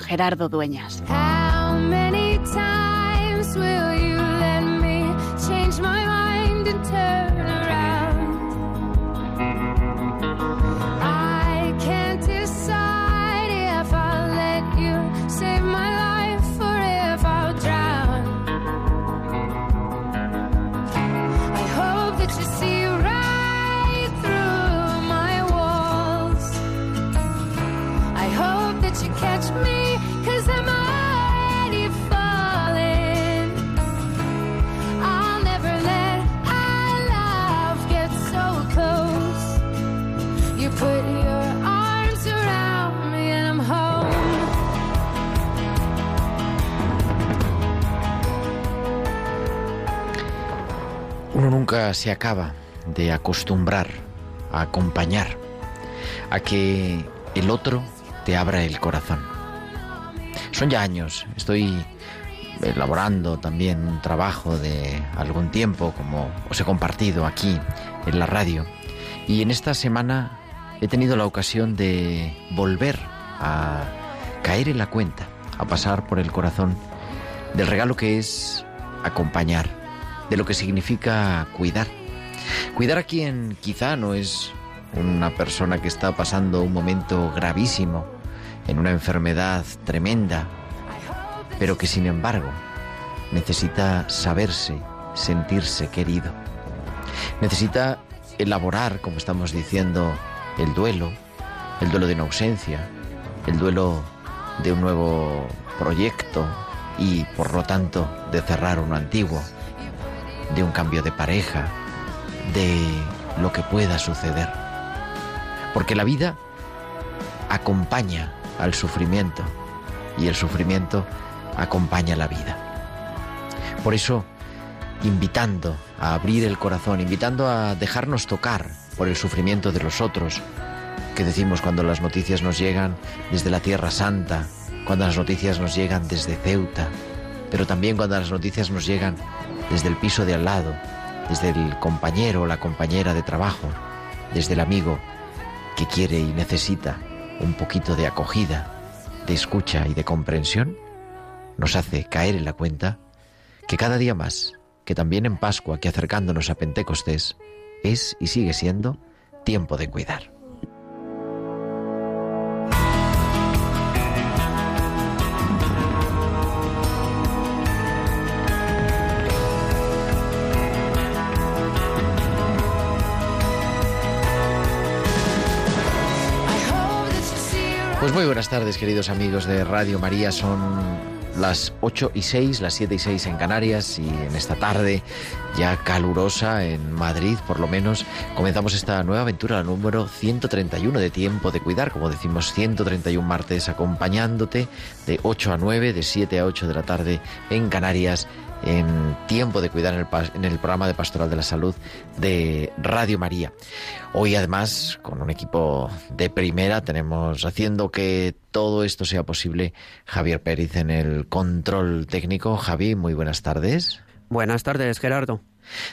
Gerardo Dueñas. Se acaba de acostumbrar a acompañar, a que el otro te abra el corazón. Son ya años, estoy elaborando también un trabajo de algún tiempo, como os he compartido aquí en la radio, y en esta semana he tenido la ocasión de volver a caer en la cuenta, a pasar por el corazón del regalo que es acompañar, de lo que significa cuidar. Cuidar a quien quizá no es una persona que está pasando un momento gravísimo, en una enfermedad tremenda, pero que sin embargo necesita saberse, sentirse querido. Necesita elaborar, como estamos diciendo, el duelo, el duelo de una ausencia, el duelo de un nuevo proyecto y por lo tanto de cerrar uno antiguo, de un cambio de pareja, de lo que pueda suceder. Porque la vida acompaña al sufrimiento y el sufrimiento acompaña la vida. Por eso, invitando a abrir el corazón, invitando a dejarnos tocar por el sufrimiento de los otros, que decimos cuando las noticias nos llegan desde la Tierra Santa, cuando las noticias nos llegan desde Ceuta, pero también cuando las noticias nos llegan desde el piso de al lado, desde el compañero o la compañera de trabajo, desde el amigo que quiere y necesita un poquito de acogida, de escucha y de comprensión, nos hace caer en la cuenta que cada día más, que también en Pascua, que acercándonos a Pentecostés, es y sigue siendo tiempo de cuidar. Pues muy buenas tardes, queridos amigos de Radio María. Son las 8 y 6, las 7 y 6 en Canarias y en esta tarde ya calurosa en Madrid, por lo menos, comenzamos esta nueva aventura, la número 131 de Tiempo de Cuidar, como decimos, 131 martes acompañándote de 8 a 9, de 7 a 8 de la tarde en Canarias en Tiempo de Cuidar en el, en el programa de Pastoral de la Salud de Radio María. Hoy además, con un equipo de primera, tenemos haciendo que todo esto sea posible Javier Pérez en el control técnico. Javi, muy buenas tardes. Buenas tardes, Gerardo.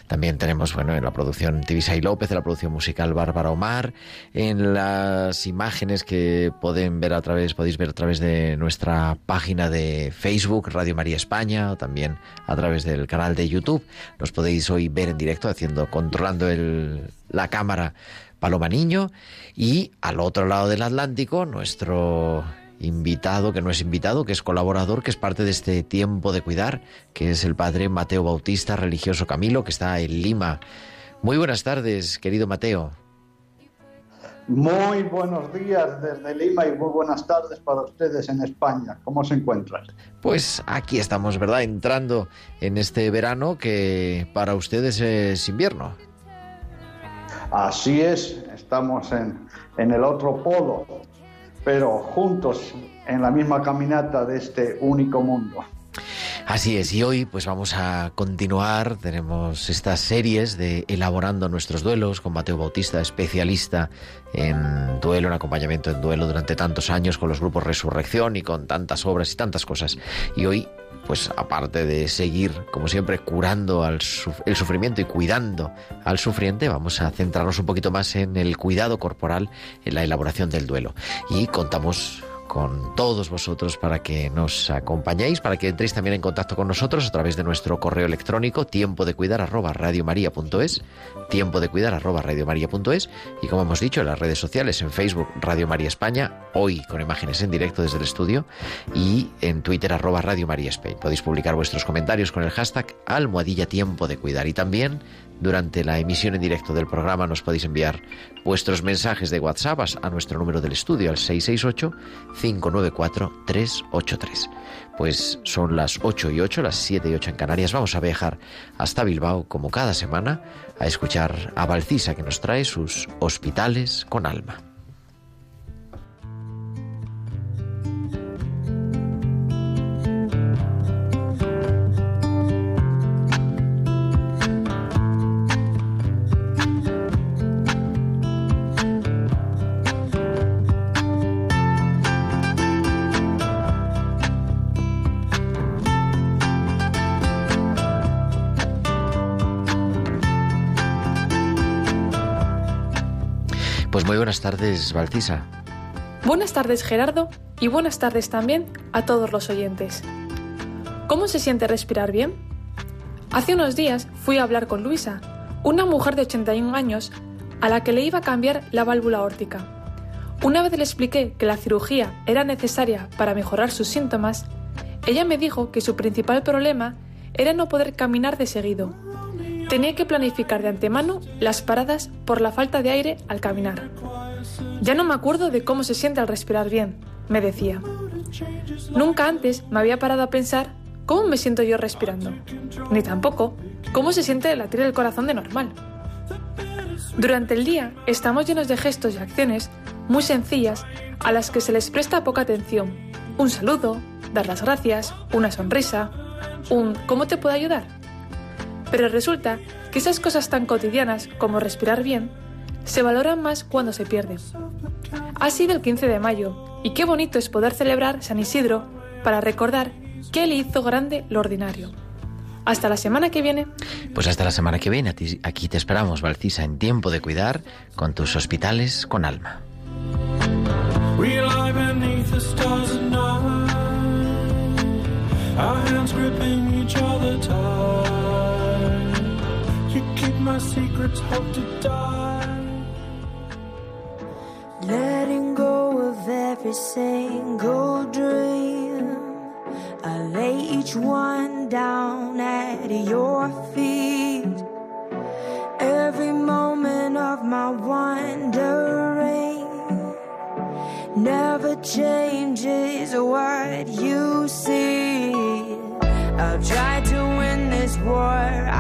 También tenemos, bueno, en la producción Tibisay López, en la producción musical Bárbara Omar, en las imágenes que pueden ver a través, podéis ver a través de nuestra página de Facebook, Radio María España, o también a través del canal de YouTube. Nos podéis hoy ver en directo haciendo, controlando el, la cámara Paloma Niño. Y al otro lado del Atlántico, nuestro invitado, que no es invitado, que es colaborador, que es parte de este tiempo de cuidar, que es el padre Mateo Bautista, religioso Camilo, que está en Lima. Muy buenas tardes, querido Mateo. Muy buenos días desde Lima y muy buenas tardes para ustedes en España. ¿Cómo se encuentran? Pues aquí estamos, ¿verdad? Entrando en este verano que para ustedes es invierno. Así es, estamos en, en el otro polo. Pero juntos en la misma caminata de este único mundo. Así es, y hoy pues vamos a continuar, tenemos estas series de elaborando nuestros duelos con Mateo Bautista, especialista en duelo, en acompañamiento en duelo durante tantos años con los grupos Resurrección y con tantas obras y tantas cosas. Y hoy pues aparte de seguir, como siempre, curando al el sufrimiento y cuidando al sufriente, vamos a centrarnos un poquito más en el cuidado corporal, en la elaboración del duelo. Y contamos con todos vosotros para que nos acompañéis, para que entréis también en contacto con nosotros a través de nuestro correo electrónico tiempo de cuidar arroba radiomaria.es, tiempo de cuidar arroba radiomaria.es y como hemos dicho en las redes sociales, en Facebook Radio María España, hoy con imágenes en directo desde el estudio y en Twitter arroba Radio María Spain. Podéis publicar vuestros comentarios con el hashtag almohadilla tiempo de cuidar y también durante la emisión en directo del programa nos podéis enviar vuestros mensajes de WhatsApp a nuestro número del estudio al 668-594-383. Pues son las 8 y 8, las 7 y 8 en Canarias. Vamos a viajar hasta Bilbao como cada semana a escuchar a Valcisa que nos trae sus hospitales con alma. Buenas tardes, Valcisa. Buenas tardes, Gerardo, y buenas tardes también a todos los oyentes. ¿Cómo se siente respirar bien? Hace unos días fui a hablar con Luisa, una mujer de 81 años a la que le iba a cambiar la válvula órtica. Una vez le expliqué que la cirugía era necesaria para mejorar sus síntomas, ella me dijo que su principal problema era no poder caminar de seguido Tenía que planificar de antemano las paradas por la falta de aire al caminar. Ya no me acuerdo de cómo se siente al respirar bien, me decía. Nunca antes me había parado a pensar cómo me siento yo respirando, ni tampoco cómo se siente latir el corazón de normal. Durante el día estamos llenos de gestos y acciones muy sencillas a las que se les presta poca atención. Un saludo, dar las gracias, una sonrisa, un ¿cómo te puedo ayudar? Pero resulta que esas cosas tan cotidianas como respirar bien se valoran más cuando se pierden. Ha sido el 15 de mayo y qué bonito es poder celebrar San Isidro para recordar que le hizo grande lo ordinario. Hasta la semana que viene. Pues hasta la semana que viene. Aquí te esperamos, Valcisa, en tiempo de cuidar con tus hospitales con alma. my secrets hope to die. Letting go of every single dream. I lay each one down at your feet. Every moment of my wandering never changes what you see. I'll try to win this war.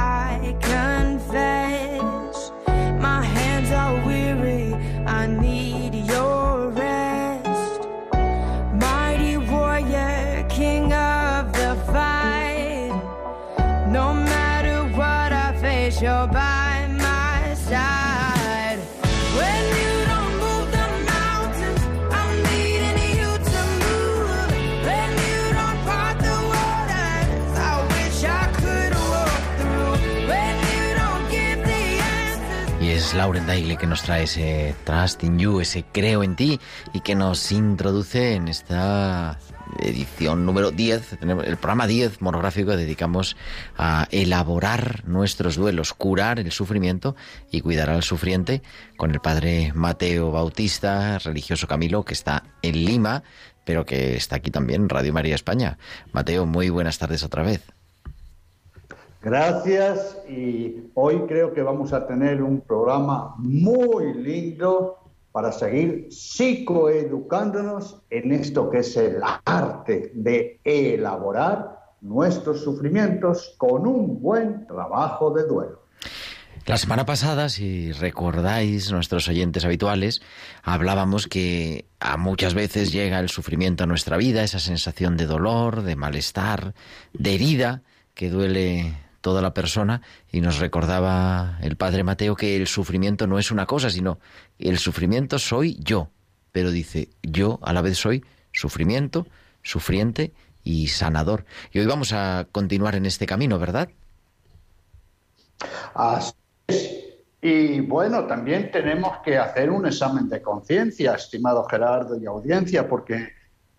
Lauren Daly que nos trae ese Trust in You, ese Creo en ti y que nos introduce en esta edición número 10, el programa 10 monográfico dedicamos a elaborar nuestros duelos, curar el sufrimiento y cuidar al sufriente con el padre Mateo Bautista, religioso Camilo, que está en Lima, pero que está aquí también Radio María España. Mateo, muy buenas tardes otra vez. Gracias y hoy creo que vamos a tener un programa muy lindo para seguir psicoeducándonos en esto que es el arte de elaborar nuestros sufrimientos con un buen trabajo de duelo. La semana pasada, si recordáis nuestros oyentes habituales, hablábamos que a muchas veces llega el sufrimiento a nuestra vida, esa sensación de dolor, de malestar, de herida que duele toda la persona y nos recordaba el padre Mateo que el sufrimiento no es una cosa, sino el sufrimiento soy yo, pero dice yo a la vez soy sufrimiento, sufriente y sanador. Y hoy vamos a continuar en este camino, ¿verdad? Así y bueno, también tenemos que hacer un examen de conciencia, estimado Gerardo y audiencia, porque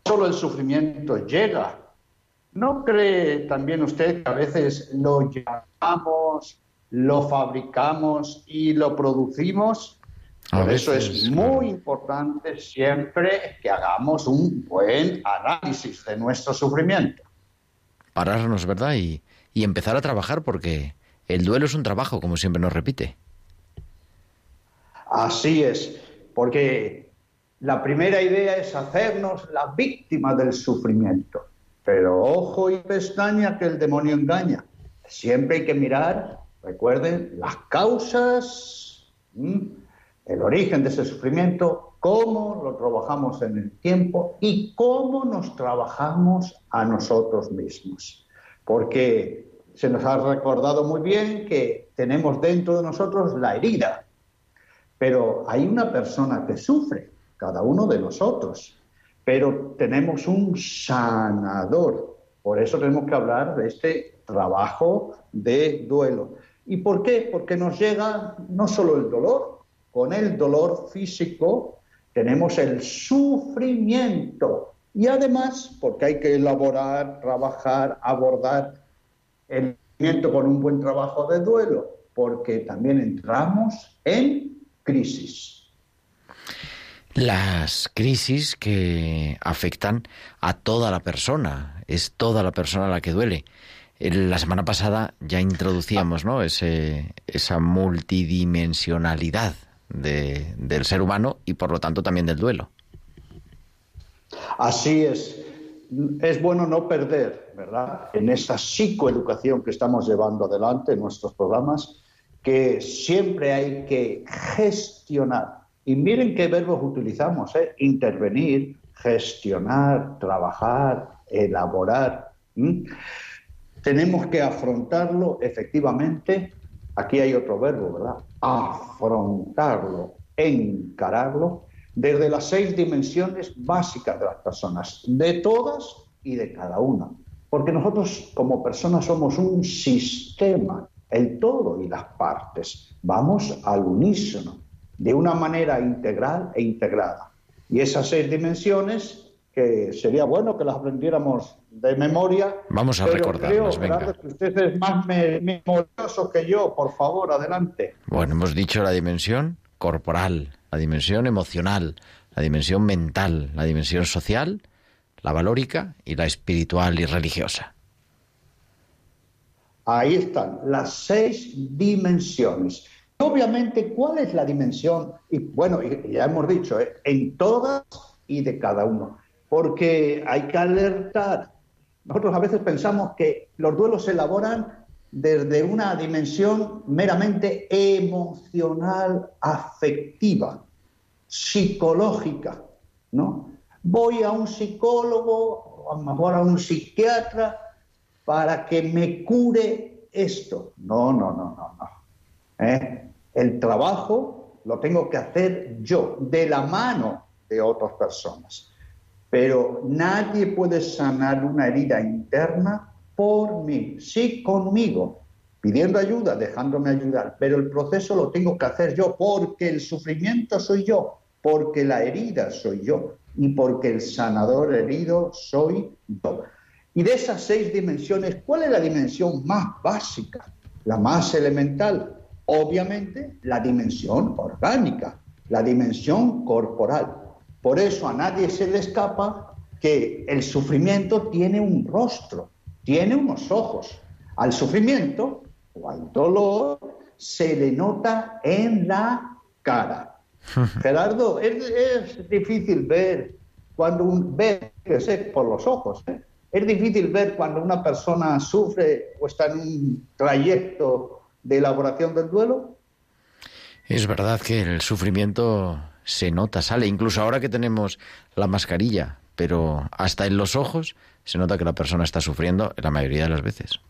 solo el sufrimiento llega. ¿No cree también usted que a veces lo llamamos, lo fabricamos y lo producimos? Por eso es muy importante siempre que hagamos un buen análisis de nuestro sufrimiento. Pararnos, ¿verdad? Y, y empezar a trabajar porque el duelo es un trabajo, como siempre nos repite. Así es, porque la primera idea es hacernos la víctima del sufrimiento. Pero ojo y pestaña que el demonio engaña. Siempre hay que mirar, recuerden, las causas, el origen de ese sufrimiento, cómo lo trabajamos en el tiempo y cómo nos trabajamos a nosotros mismos. Porque se nos ha recordado muy bien que tenemos dentro de nosotros la herida, pero hay una persona que sufre, cada uno de nosotros, pero tenemos un sanador. Por eso tenemos que hablar de este trabajo de duelo. ¿Y por qué? Porque nos llega no solo el dolor, con el dolor físico tenemos el sufrimiento. Y además, porque hay que elaborar, trabajar, abordar el sufrimiento con un buen trabajo de duelo, porque también entramos en crisis. Las crisis que afectan a toda la persona, es toda la persona la que duele. La semana pasada ya introducíamos ¿no? Ese, esa multidimensionalidad del ser humano y por lo tanto también del duelo. Así es. Es bueno no perder ¿verdad? En esa psicoeducación que estamos llevando adelante en nuestros programas, que siempre hay que gestionar. Y miren qué verbos utilizamos, ¿eh? intervenir, gestionar, trabajar, elaborar. Tenemos que afrontarlo efectivamente. Aquí hay otro verbo, ¿verdad? Afrontarlo, encararlo desde las seis dimensiones básicas de las personas, de todas y de cada una. Porque nosotros como personas somos un sistema, el todo y las partes. Vamos al unísono, de una manera integral e integrada. Y esas seis dimensiones, que sería bueno que las aprendiéramos de memoria. Vamos a recordarlas, creo, venga. que usted es más memorioso que yo. Por favor, adelante. Bueno, hemos dicho la dimensión corporal, la dimensión emocional, la dimensión mental, la dimensión social la valórica y la espiritual y religiosa. Ahí están las seis dimensiones. Obviamente, ¿cuál es la dimensión? Y bueno, ya hemos dicho, ¿eh? en todas y de cada uno, porque hay que alertar. Nosotros a veces pensamos que los duelos se elaboran desde una dimensión meramente emocional, afectiva, psicológica, ¿no? voy a un psicólogo, a lo mejor a un psiquiatra, para que me cure esto. No, no, no, no, no. ¿Eh? El trabajo lo tengo que hacer yo, de la mano de otras personas. Pero nadie puede sanar una herida interna por mí, sí conmigo, pidiendo ayuda, dejándome ayudar, pero el proceso lo tengo que hacer yo porque el sufrimiento soy yo, porque la herida soy yo y porque el sanador herido soy yo. Y de esas seis dimensiones, ¿cuál es la dimensión más básica, la más elemental? Obviamente la dimensión orgánica, la dimensión corporal. Por eso a nadie se le escapa que el sufrimiento tiene un rostro, tiene unos ojos. Al sufrimiento o al dolor se le nota en la cara. Gerardo, es, difícil ver cuando un ve por los ojos. ¿eh? Es difícil ver cuando una persona sufre o está en un trayecto de elaboración del duelo? Es verdad que el sufrimiento se nota, sale, incluso ahora que tenemos la mascarilla, pero hasta en los ojos se nota que la persona está sufriendo la mayoría de las veces.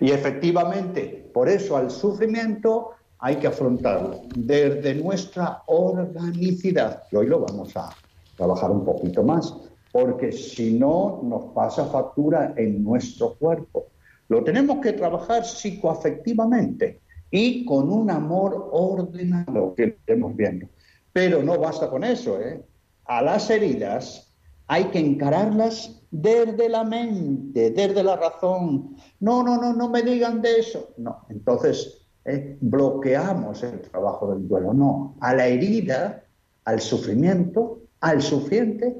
Y efectivamente, por eso al sufrimiento hay que afrontarlo desde nuestra organicidad, que hoy lo vamos a trabajar un poquito más, porque si no nos pasa factura en nuestro cuerpo. Lo tenemos que trabajar psicoafectivamente y con un amor ordenado que estemos viendo. Pero no basta con eso, ¿eh? A las heridas hay que encararlas desde la mente, desde la razón. No, no, no, no me digan de eso. No, entonces ¿eh? bloqueamos el trabajo del duelo. No, a la herida, al sufrimiento, al sufriente,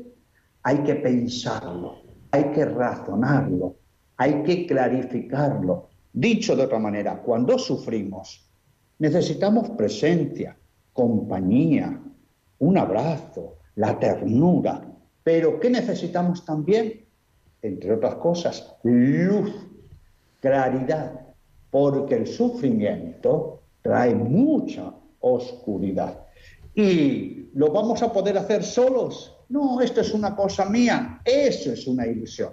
hay que pensarlo, hay que razonarlo, hay que clarificarlo. Dicho de otra manera, cuando sufrimos, necesitamos presencia, compañía, un abrazo, la ternura. Pero ¿qué necesitamos también? Entre otras cosas, luz, claridad, porque el sufrimiento trae mucha oscuridad. ¿Y lo vamos a poder hacer solos? No, esto es una cosa mía, eso es una ilusión.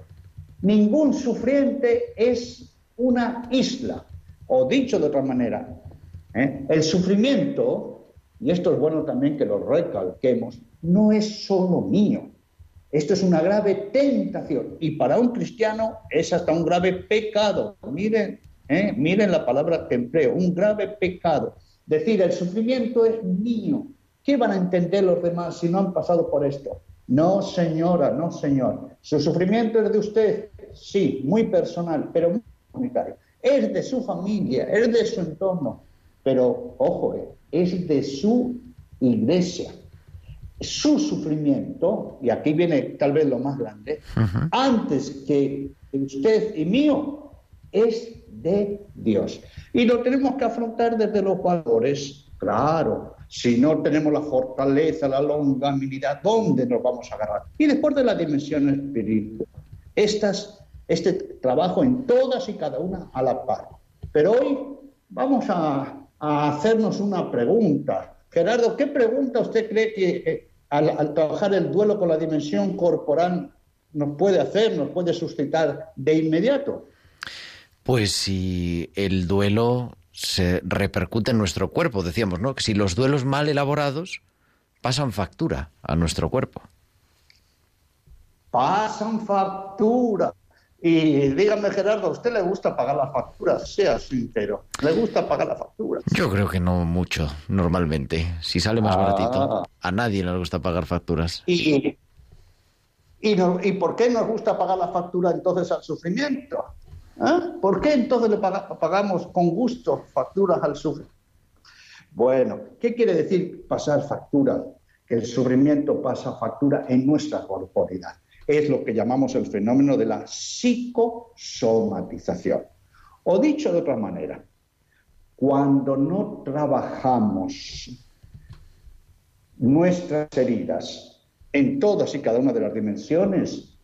Ningún sufriente es una isla, o dicho de otra manera, ¿eh? el sufrimiento, y esto es bueno también que lo recalquemos, no es solo mío. Esto es una grave tentación y para un cristiano es hasta un grave pecado. Miren ¿eh? Miren la palabra que empleo, un grave pecado. Decir, el sufrimiento es mío. ¿Qué van a entender los demás si no han pasado por esto? No, señora, no, señor. Su sufrimiento es de usted, sí, muy personal, pero muy comunitario. Es de su familia, es de su entorno, pero, ojo, eh, es de su iglesia. Su sufrimiento, y aquí viene tal vez lo más grande, antes que usted y mío, es de Dios. Y lo tenemos que afrontar desde los valores, claro. Si no tenemos la fortaleza, la longanimidad, ¿dónde nos vamos a agarrar? Y después de la dimensión espiritual, estas, este trabajo en todas y cada una a la par. Pero hoy vamos a, hacernos una pregunta. Gerardo, ¿qué pregunta usted cree que eh, al, al trabajar el duelo con la dimensión corporal nos puede hacer, nos puede suscitar de inmediato? Pues si el duelo se repercute en nuestro cuerpo, decíamos, ¿no? Que si los duelos mal elaborados pasan factura a nuestro cuerpo. Pasan factura. Y dígame, Gerardo, ¿a usted le gusta pagar las facturas? Sea sincero. ¿Le gusta pagar las facturas? Yo creo que no mucho, normalmente. Si sale más baratito, ah. a nadie le gusta pagar facturas. ¿Y, y, ¿Y por qué nos gusta pagar la factura entonces al sufrimiento? ¿Ah? ¿Por qué entonces le pagamos con gusto facturas al sufrimiento? Bueno, ¿qué quiere decir pasar factura? Que el sufrimiento pasa factura en nuestra corporidad. Es lo que llamamos el fenómeno de la psicosomatización. O dicho de otra manera, cuando no trabajamos nuestras heridas en todas y cada una de las dimensiones,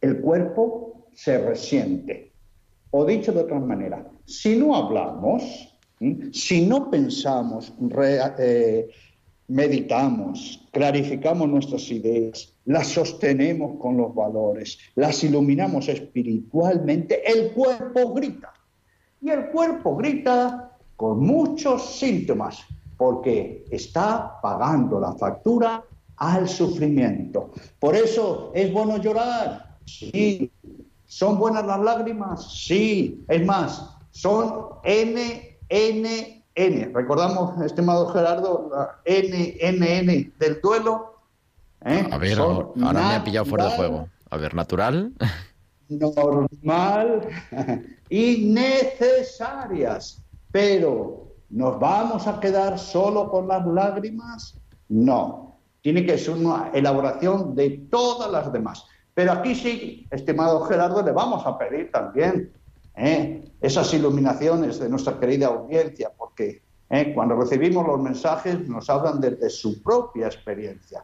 el cuerpo se resiente. O dicho de otra manera, si no hablamos, si no pensamos, eh, meditamos, clarificamos nuestras ideas, las sostenemos con los valores, las iluminamos espiritualmente, el cuerpo grita. Y el cuerpo grita con muchos síntomas, porque está pagando la factura al sufrimiento. Por eso es bueno llorar, sí, ¿Son buenas las lágrimas? Sí. Es más, son N, N, N. Recordamos, estimado Gerardo, la N, N, N del duelo. ¿eh? A ver, ahora me ha pillado fuera de juego. A ver, natural. Normal y necesarias. Pero, ¿nos vamos a quedar solo con las lágrimas? No. Tiene que ser una elaboración de todas las demás. Pero aquí sí, estimado Gerardo, le vamos a pedir también ¿eh? esas iluminaciones de nuestra querida audiencia, porque ¿eh? cuando recibimos los mensajes nos hablan desde su propia experiencia.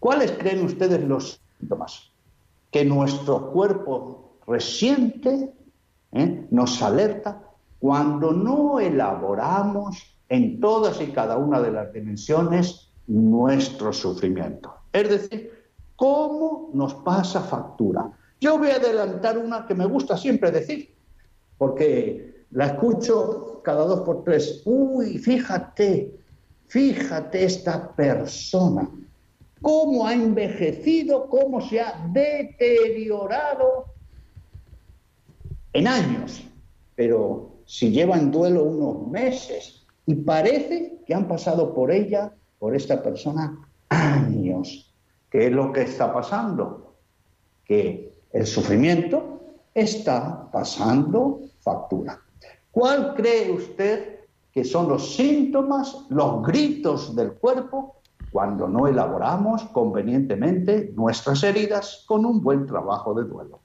¿Cuáles creen ustedes los síntomas que nuestro cuerpo resiente ¿eh? nos alerta cuando no elaboramos en todas y cada una de las dimensiones nuestro sufrimiento. Es decir, cómo nos pasa factura. Yo voy a adelantar una que me gusta siempre decir, porque la escucho cada dos por tres. Uy, fíjate, fíjate esta persona, cómo ha envejecido, cómo se ha deteriorado en años. Pero si lleva en duelo unos meses y parece que han pasado por ella, por esta persona, años. ¿Qué es lo que está pasando? Que el sufrimiento está pasando factura. ¿Cuál cree usted que son los síntomas, los gritos del cuerpo cuando no elaboramos convenientemente nuestras heridas con un buen trabajo de duelo?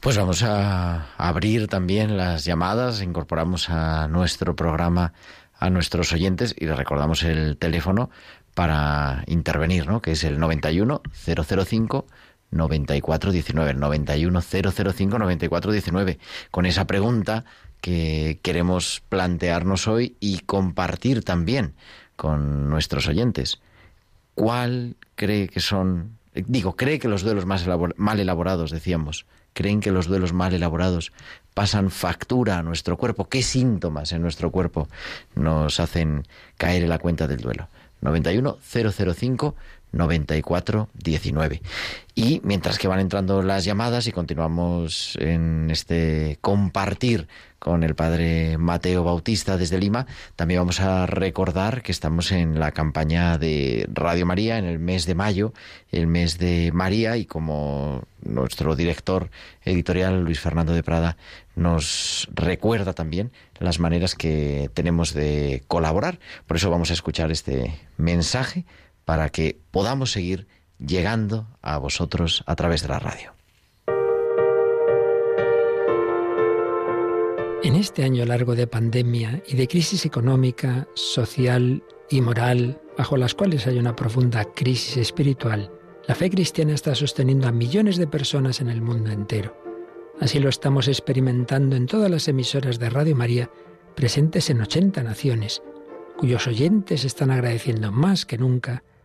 Pues vamos a abrir también las llamadas, incorporamos a nuestro programa a nuestros oyentes y les recordamos el teléfono para intervenir, ¿no? que es el 91 005 9419, 91 005 9419, con esa pregunta que queremos plantearnos hoy y compartir también con nuestros oyentes. ¿Cuál cree que son, digo, cree que los duelos más mal elaborados, decíamos, creen que los duelos mal elaborados pasan factura a nuestro cuerpo? ¿Qué síntomas en nuestro cuerpo nos hacen caer en la cuenta del duelo? 91 005 94 19. Y mientras que van entrando las llamadas y continuamos en este compartir con el padre Mateo Bautista desde Lima, también vamos a recordar que estamos en la campaña de Radio María en el mes de mayo, el mes de María, y como nuestro director editorial Luis Fernando de Prada nos recuerda también las maneras que tenemos de colaborar. Por eso vamos a escuchar este mensaje para que podamos seguir llegando a vosotros a través de la radio. En este año largo de pandemia y de crisis económica, social y moral, bajo las cuales hay una profunda crisis espiritual, la fe cristiana está sosteniendo a millones de personas en el mundo entero. Así lo estamos experimentando en todas las emisoras de Radio María presentes en 80 naciones, cuyos oyentes están agradeciendo más que nunca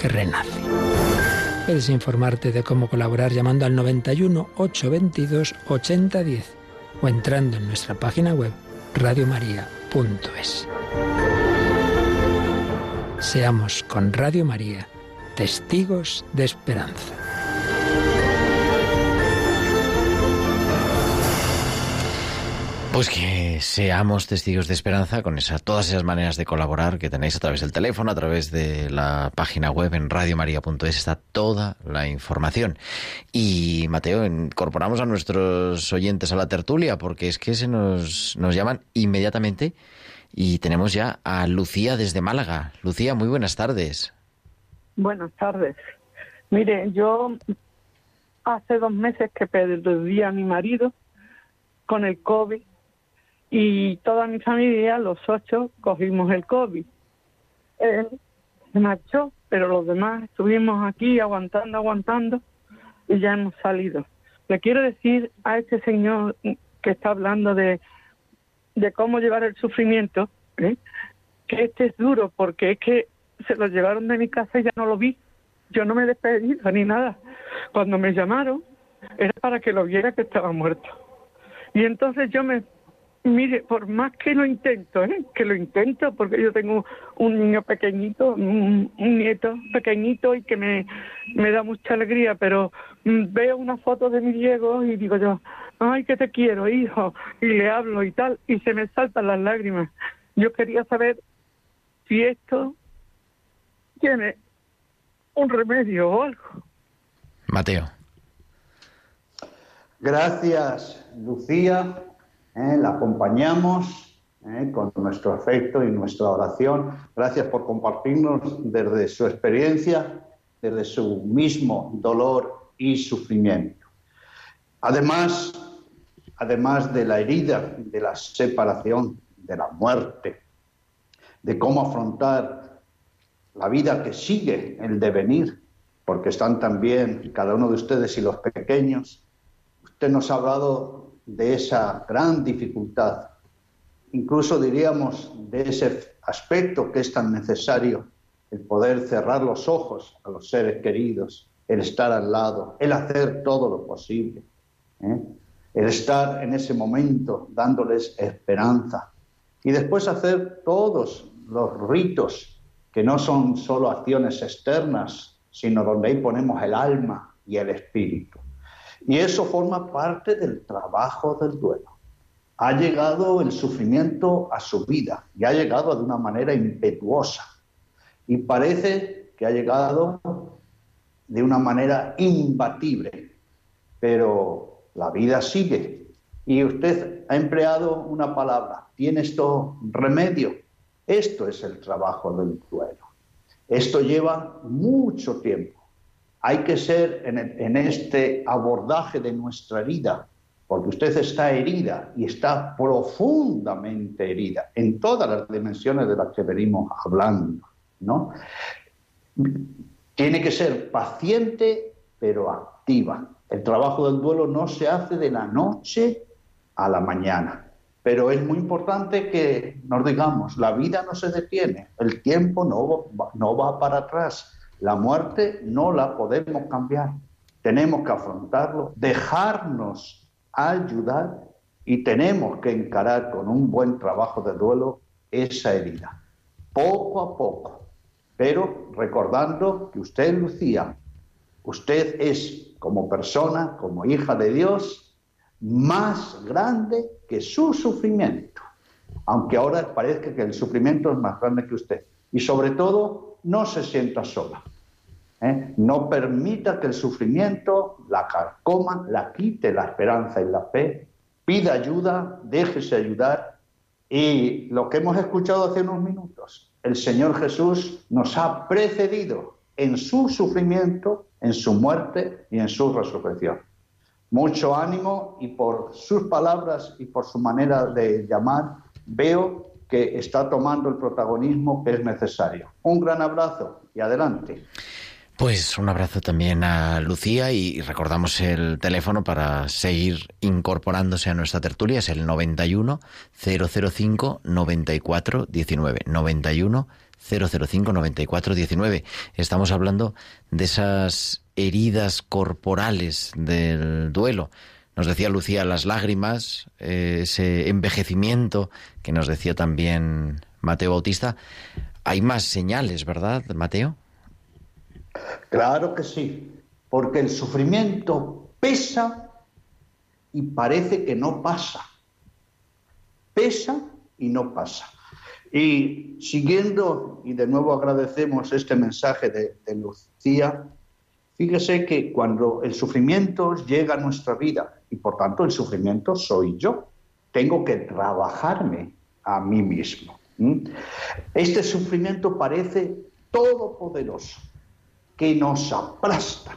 que renace. Puedes informarte de cómo colaborar llamando al 91 822 8010 o entrando en nuestra página web radiomaria.es. Seamos con Radio María testigos de esperanza. Pues que seamos testigos de esperanza con esa, todas esas maneras de colaborar que tenéis a través del teléfono, a través de la página web en radiomaria.es está toda la información. Y Mateo, incorporamos a nuestros oyentes a la tertulia porque es que se nos, nos llaman inmediatamente y tenemos ya a Lucía desde Málaga. Lucía, muy buenas tardes. Buenas tardes. Mire, yo hace dos meses que perdí a mi marido con el COVID y toda mi familia, los ocho, cogimos el COVID. Él se marchó, pero los demás estuvimos aquí aguantando, aguantando y ya hemos salido. Le quiero decir a este señor que está hablando de, de cómo llevar el sufrimiento, ¿eh? que este es duro porque es que se lo llevaron de mi casa y ya no lo vi. Yo no me despedí ni nada. Cuando me llamaron era para que lo viera que estaba muerto. Y entonces yo me Mire, por más que lo intento, ¿eh? que lo intento, porque yo tengo un niño pequeñito, un, nieto pequeñito y que me, me da mucha alegría, pero mm, veo una foto de mi Diego y digo yo, ay, que te quiero, hijo, y le hablo y tal, y se me saltan las lágrimas. Yo quería saber si esto tiene un remedio o algo. Mateo. Gracias, Lucía. ¿Eh? la acompañamos ¿eh? con nuestro afecto y nuestra oración. Gracias por compartirnos desde su experiencia, desde su mismo dolor y sufrimiento. Además, además de la herida, de la separación, de la muerte, de cómo afrontar la vida que sigue, el devenir, porque están también cada uno de ustedes y los pequeños. Usted nos ha hablado de esa gran dificultad, incluso diríamos de ese aspecto que es tan necesario, el poder cerrar los ojos a los seres queridos, el estar al lado, el hacer todo lo posible, ¿eh? el estar en ese momento dándoles esperanza y después hacer todos los ritos que no son solo acciones externas, sino donde ahí ponemos el alma y el espíritu. Y eso forma parte del trabajo del duelo. Ha llegado el sufrimiento a su vida y ha llegado de una manera impetuosa. Y parece que ha llegado de una manera imbatible. Pero la vida sigue. Y usted ha empleado una palabra. ¿Tiene esto remedio? Esto es el trabajo del duelo. Esto lleva mucho tiempo hay que ser en, este abordaje de nuestra herida, porque usted está herida y está profundamente herida en todas las dimensiones de las que venimos hablando, ¿no? Tiene que ser paciente pero activa. El trabajo del duelo no se hace de la noche a la mañana, pero es muy importante que nos digamos, la vida no se detiene, el tiempo no, no va para atrás la muerte no la podemos cambiar. Tenemos que afrontarlo, dejarnos ayudar y tenemos que encarar con un buen trabajo de duelo esa herida, poco a poco, pero recordando que usted, Lucía, usted es como persona, como hija de Dios, más grande que su sufrimiento, aunque ahora parezca que el sufrimiento es más grande que usted. Y sobre todo, no se sienta sola. ¿eh? No permita que el sufrimiento la carcoma, la quite la esperanza y la fe. Pida ayuda, déjese ayudar. Y lo que hemos escuchado hace unos minutos, el Señor Jesús nos ha precedido en su sufrimiento, en su muerte y en su resurrección. Mucho ánimo y por sus palabras y por su manera de llamar, veo que está tomando el protagonismo que es necesario. Un gran abrazo y adelante. Pues un abrazo también a Lucía y recordamos el teléfono para seguir incorporándose a nuestra tertulia, es el 91 005 94 19. 91 005 94 19. Estamos hablando de esas heridas corporales del duelo. Nos decía Lucía las lágrimas, eh, ese envejecimiento que nos decía también Mateo Bautista. Hay más señales, ¿verdad, Mateo? Claro que sí, porque el sufrimiento pesa y parece que no pasa. Pesa y no pasa. Y siguiendo, y de nuevo agradecemos este mensaje de, de Lucía, fíjese que cuando el sufrimiento llega a nuestra vida y por tanto el sufrimiento soy yo. Tengo que trabajarme a mí mismo. Este sufrimiento parece todopoderoso, que nos aplasta,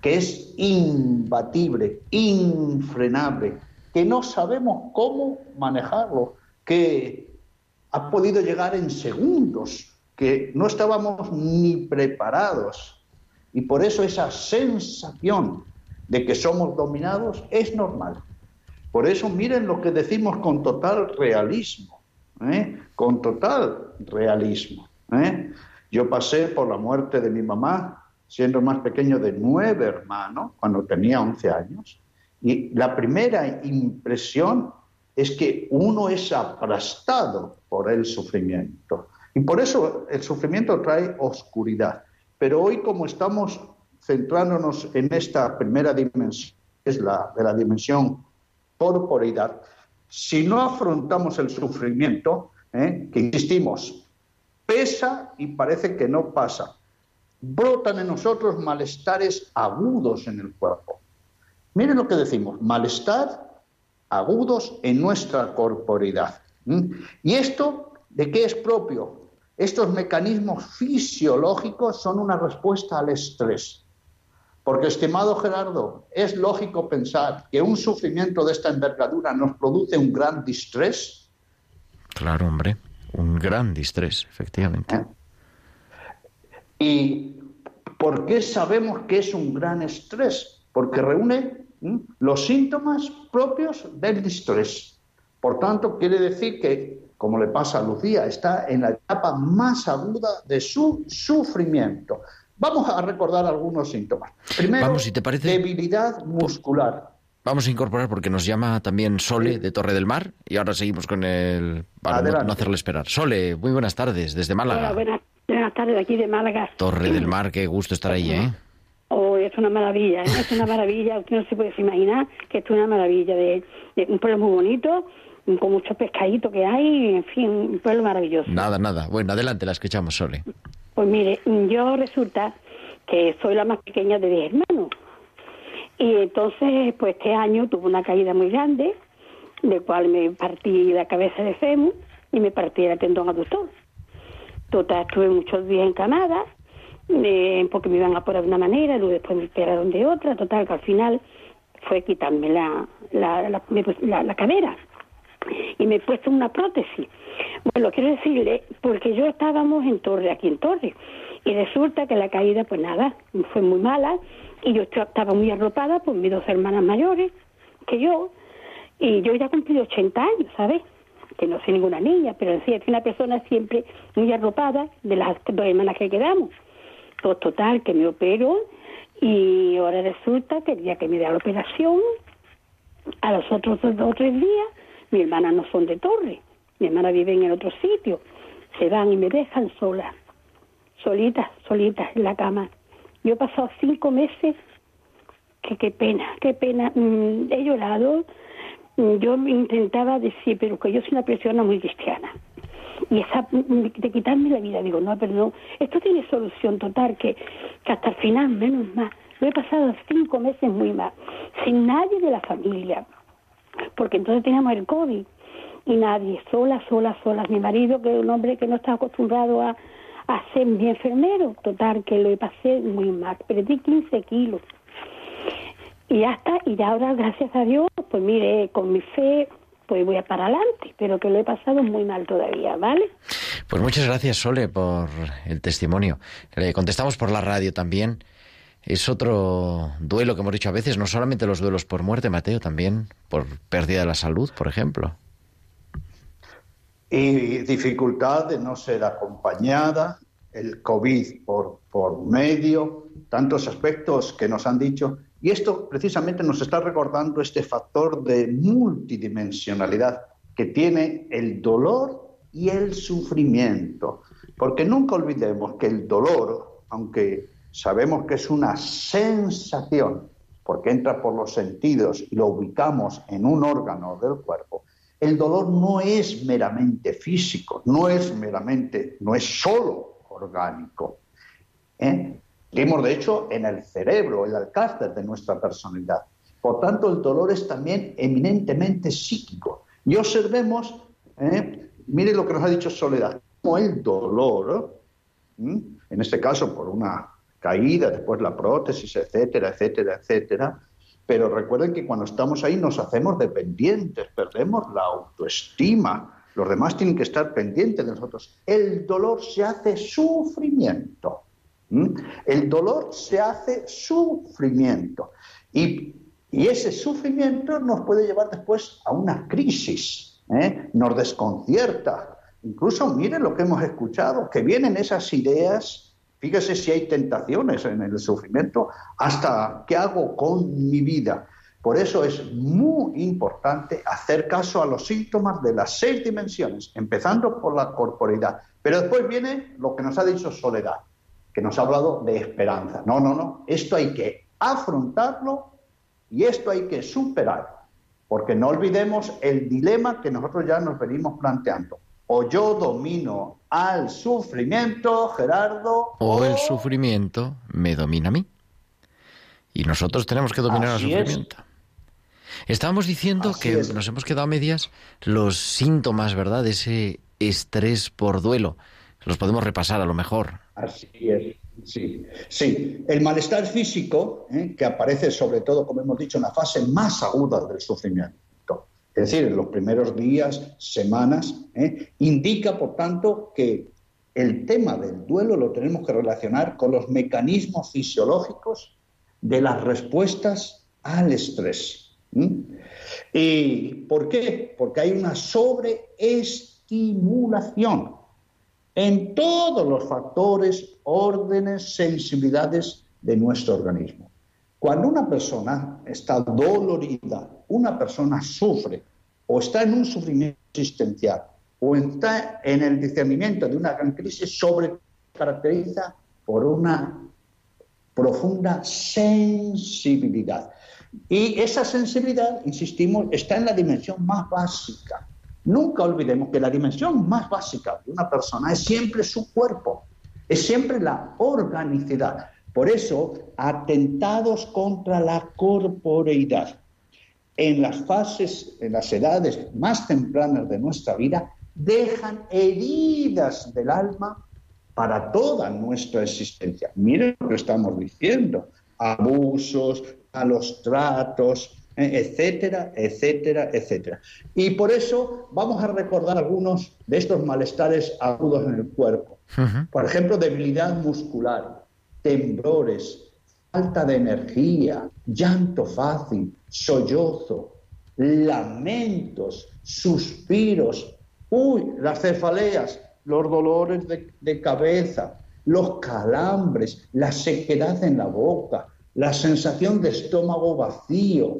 que es imbatible, infrenable, que no sabemos cómo manejarlo, que ha podido llegar en segundos, que no estábamos ni preparados. Y por eso esa sensación de que somos dominados es normal. Por eso miren lo que decimos con total realismo, ¿eh? con total realismo. ¿eh? Yo pasé por la muerte de mi mamá, siendo más pequeño de nueve hermanos, cuando tenía 11 años, y la primera impresión es que uno es aplastado por el sufrimiento. Y por eso el sufrimiento trae oscuridad. Pero hoy como estamos centrándonos en esta primera dimensión, que es la de la dimensión corporidad, si no afrontamos el sufrimiento, ¿eh? que insistimos, pesa y parece que no pasa, brotan en nosotros malestares agudos en el cuerpo. Miren lo que decimos, malestar agudos en nuestra corporidad. ¿Y esto de qué es propio? Estos mecanismos fisiológicos son una respuesta al estrés. Porque, estimado Gerardo, es lógico pensar que un sufrimiento de esta envergadura nos produce un gran distrés. Claro, hombre, un gran distrés, efectivamente. ¿Eh? ¿Y por qué sabemos que es un gran estrés? Porque reúne los síntomas propios del distrés. Por tanto, quiere decir que, como le pasa a Lucía, está en la etapa más aguda de su sufrimiento. Vamos a recordar algunos síntomas. Primero, debilidad muscular. Vamos a incorporar porque nos llama también Sole de Torre del Mar y ahora seguimos con el... Para no, hacerle esperar. Sole, muy buenas tardes desde Málaga. buenas, buenas tardes aquí de Málaga. Torre del Mar, qué gusto estar ahí, ¿eh? Oh, es una maravilla, ¿eh? es una maravilla, usted no se puede imaginar que es una maravilla, de, un pueblo muy bonito, con muchos pescaditos que hay, en fin, un pueblo maravilloso. Nada, nada. Bueno, adelante, la escuchamos, Sole. Pues mire, yo resulta que soy la más pequeña de 10 hermanos. Y entonces, pues este año tuve una caída muy grande, de cual me partí la cabeza de fémur y me partí el tendón aductor. Total, estuve muchos días en Canadá eh, porque me iban a poner de una manera, luego después me esperaron de otra, total, que al final fue quitarme la, la, la, cadera y me he puesto una prótesis. Bueno, quiero decirle, porque yo estábamos en Torre, aquí en Torre, y resulta que la caída, pues nada, fue muy mala, y yo estaba muy arropada por mis dos hermanas mayores que yo, y yo ya cumplí 80 años, ¿sabes? Que no soy ninguna niña, pero sí, es una persona siempre muy arropada de las dos hermanas que quedamos. Pues total, que me opero y ahora resulta que el día que me da la operación, a los otros dos o tres días, mi hermana no son de torre, mi hermana vive en el otro sitio, se van y me dejan sola, solita, solita en la cama. Yo he pasado cinco meses, que qué pena, qué pena, mm, he llorado, mm, yo intentaba decir, pero que yo soy una persona muy cristiana. Y esa de quitarme la vida digo no pero no esto tiene solución total que, que hasta el final menos más lo he pasado cinco meses muy mal sin nadie de la familia porque entonces teníamos el covid y nadie sola sola sola mi marido que es un hombre que no está acostumbrado a, a ser mi enfermero total que lo pasé muy mal perdí 15 kilos y ya está y ahora gracias a Dios pues mire con mi fe pues voy para adelante, pero que lo he pasado muy mal todavía, ¿vale? Pues muchas gracias, Sole, por el testimonio. Le contestamos por la radio también. Es otro duelo que hemos dicho a veces, no solamente los duelos por muerte, Mateo, también por pérdida de la salud, por ejemplo. Y dificultad de no ser acompañada, el COVID por, por medio, tantos aspectos que nos han dicho y esto precisamente nos está recordando este factor de multidimensionalidad que tiene el dolor y el sufrimiento. Porque nunca olvidemos que el dolor, aunque sabemos que es una sensación, porque entra por los sentidos y lo ubicamos en un órgano del cuerpo, el dolor no es meramente físico, no es meramente, no es solo orgánico. ¿eh? Vimos, de hecho, en el cerebro, el alcázar de nuestra personalidad. Por tanto, el dolor es también eminentemente psíquico. Y observemos, ¿eh? mire lo que nos ha dicho Soledad, como el dolor, en este caso por una caída, después la prótesis, etcétera, etcétera, etcétera, pero recuerden que cuando estamos ahí nos hacemos dependientes, perdemos la autoestima, los demás tienen que estar pendientes de nosotros. El dolor se hace sufrimiento. El dolor se hace sufrimiento y, ese sufrimiento nos puede llevar después a una crisis, ¿eh? nos desconcierta. Incluso miren lo que hemos escuchado, que vienen esas ideas, fíjese si hay tentaciones en el sufrimiento, hasta qué hago con mi vida. Por eso es muy importante hacer caso a los síntomas de las seis dimensiones, empezando por la corporidad. Pero después viene lo que nos ha dicho Soledad, que nos ha hablado de esperanza. No, no, no. Esto hay que afrontarlo y esto hay que superar. Porque no olvidemos el dilema que nosotros ya nos venimos planteando. O yo domino al sufrimiento, Gerardo. O, el sufrimiento me domina a mí. Y nosotros tenemos que dominar al sufrimiento. Estábamos diciendo que nos hemos quedado a medias los síntomas, ¿verdad? De ese estrés por duelo. Los podemos repasar a lo mejor. Así es, sí. Sí, el malestar físico, ¿eh? que aparece sobre todo, como hemos dicho, en la fase más aguda del sufrimiento, es decir, los primeros días, semanas, ¿eh? indica, por tanto, que el tema del duelo lo tenemos que relacionar con los mecanismos fisiológicos de las respuestas al estrés. ¿Y por qué? Porque hay una sobreestimulación en todos los factores, órdenes, sensibilidades de nuestro organismo. Cuando una persona está dolorida, una persona sufre o está en un sufrimiento existencial o está en el discernimiento de una gran crisis, sobre caracteriza por una profunda sensibilidad. Y esa sensibilidad, insistimos, está en la dimensión más básica. Nunca olvidemos que la dimensión más básica de una persona es siempre su cuerpo, es siempre la organicidad. Por eso, atentados contra la corporeidad en las fases, en las edades más tempranas de nuestra vida, dejan heridas del alma para toda nuestra existencia. Miren lo que estamos diciendo, abusos, malos tratos, eh, etcétera, etcétera, etcétera. Y por eso vamos a recordar algunos de estos malestares agudos en el cuerpo. Por ejemplo, debilidad muscular, temblores, falta de energía, llanto fácil, sollozo, lamentos, suspiros, uy, las cefaleas, los dolores de cabeza, los calambres, la sequedad en la boca, la sensación de estómago vacío.